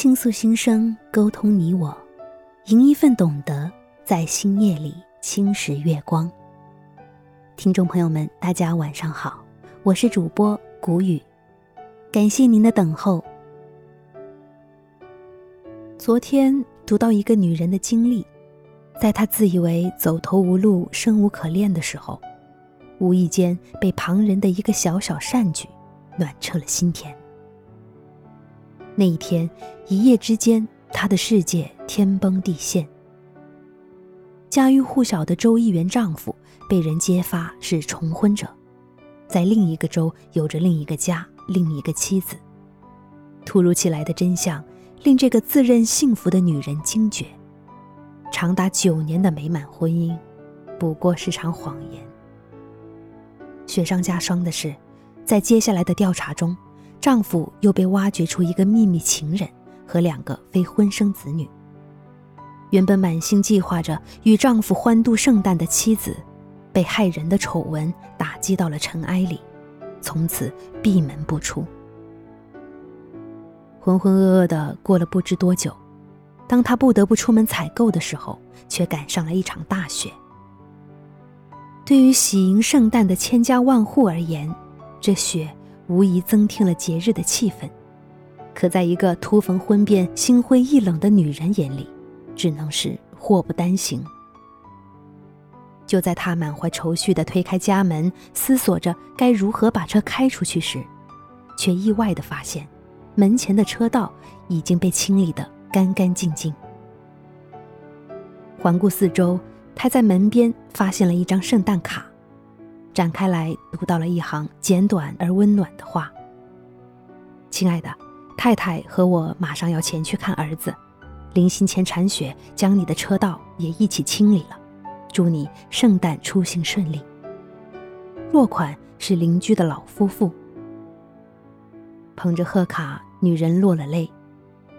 倾诉心声，沟通你我，赢一份懂得，在星夜里侵蚀月光。听众朋友们，大家晚上好，我是主播谷雨，感谢您的等候。昨天读到一个女人的经历，在她自以为走投无路、生无可恋的时候，无意间被旁人的一个小小善举暖彻了心田。那一天，一夜之间，她的世界天崩地陷。家喻户晓的周议员丈夫被人揭发是重婚者，在另一个州有着另一个家、另一个妻子。突如其来的真相令这个自认幸福的女人惊觉：长达九年的美满婚姻，不过是场谎言。雪上加霜的是，在接下来的调查中。丈夫又被挖掘出一个秘密情人和两个非婚生子女。原本满心计划着与丈夫欢度圣诞的妻子，被害人的丑闻打击到了尘埃里，从此闭门不出。浑浑噩噩的过了不知多久，当她不得不出门采购的时候，却赶上了一场大雪。对于喜迎圣诞的千家万户而言，这雪。无疑增添了节日的气氛，可在一个突逢婚变、心灰意冷的女人眼里，只能是祸不单行。就在她满怀愁绪地推开家门，思索着该如何把车开出去时，却意外地发现，门前的车道已经被清理得干干净净。环顾四周，她在门边发现了一张圣诞卡。展开来读到了一行简短而温暖的话：“亲爱的，太太和我马上要前去看儿子，临行前铲雪，将你的车道也一起清理了。祝你圣诞出行顺利。”落款是邻居的老夫妇。捧着贺卡，女人落了泪，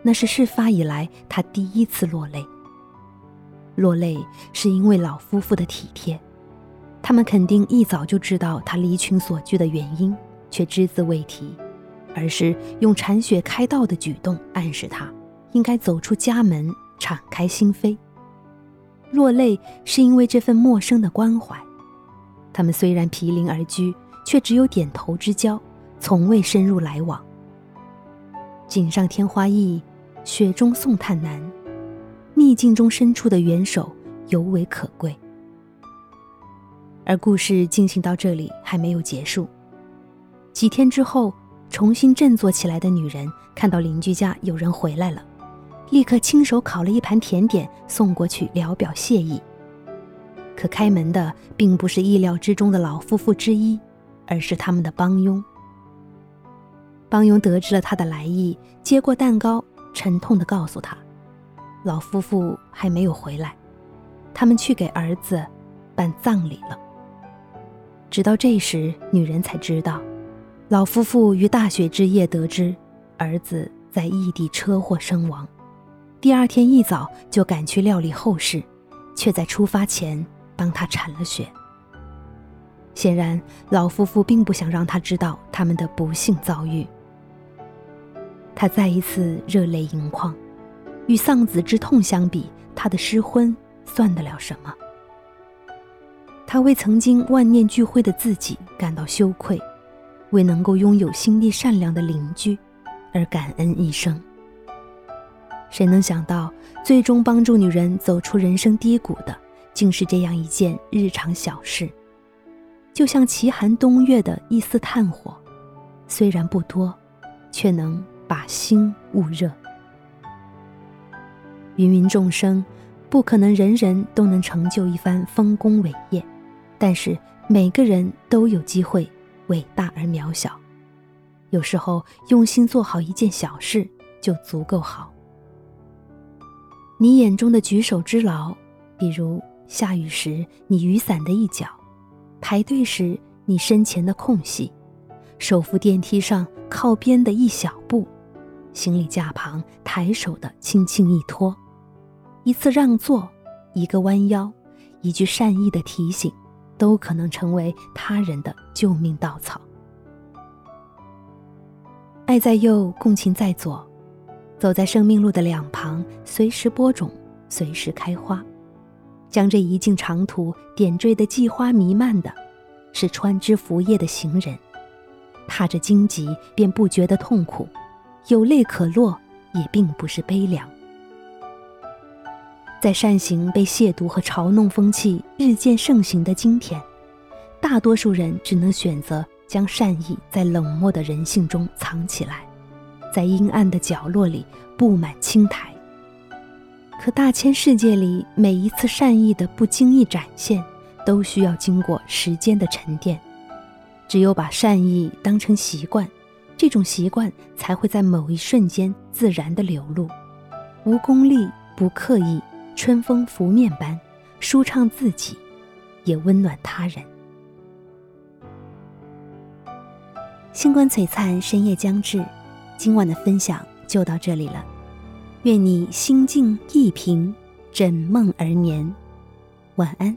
那是事发以来她第一次落泪。落泪是因为老夫妇的体贴。他们肯定一早就知道他离群所居的原因，却只字未提，而是用铲雪开道的举动暗示他应该走出家门，敞开心扉。落泪是因为这份陌生的关怀。他们虽然毗邻而居，却只有点头之交，从未深入来往。锦上添花易，雪中送炭难，逆境中伸出的援手尤为可贵。而故事进行到这里还没有结束。几天之后，重新振作起来的女人看到邻居家有人回来了，立刻亲手烤了一盘甜点送过去聊表谢意。可开门的并不是意料之中的老夫妇之一，而是他们的帮佣。帮佣得知了他的来意，接过蛋糕，沉痛地告诉他，老夫妇还没有回来，他们去给儿子办葬礼了。直到这时，女人才知道，老夫妇于大雪之夜得知儿子在异地车祸身亡，第二天一早就赶去料理后事，却在出发前帮他铲了雪。显然，老夫妇并不想让他知道他们的不幸遭遇。他再一次热泪盈眶，与丧子之痛相比，他的失婚算得了什么？他为曾经万念俱灰的自己感到羞愧，为能够拥有心地善良的邻居而感恩一生。谁能想到，最终帮助女人走出人生低谷的，竟是这样一件日常小事？就像奇寒冬月的一丝炭火，虽然不多，却能把心捂热。芸芸众生，不可能人人都能成就一番丰功伟业。但是每个人都有机会伟大而渺小，有时候用心做好一件小事就足够好。你眼中的举手之劳，比如下雨时你雨伞的一角，排队时你身前的空隙，手扶电梯上靠边的一小步，行李架旁抬手的轻轻一托，一次让座，一个弯腰，一句善意的提醒。都可能成为他人的救命稻草。爱在右，共情在左，走在生命路的两旁，随时播种，随时开花，将这一径长途点缀的季花弥漫的，是穿枝拂叶的行人，踏着荆棘便不觉得痛苦，有泪可落，也并不是悲凉。在善行被亵渎和嘲弄风气日渐盛行的今天，大多数人只能选择将善意在冷漠的人性中藏起来，在阴暗的角落里布满青苔。可大千世界里，每一次善意的不经意展现，都需要经过时间的沉淀。只有把善意当成习惯，这种习惯才会在某一瞬间自然的流露，无功利，不刻意。春风拂面般，舒畅自己，也温暖他人。星光璀璨，深夜将至，今晚的分享就到这里了。愿你心静意平，枕梦而眠，晚安。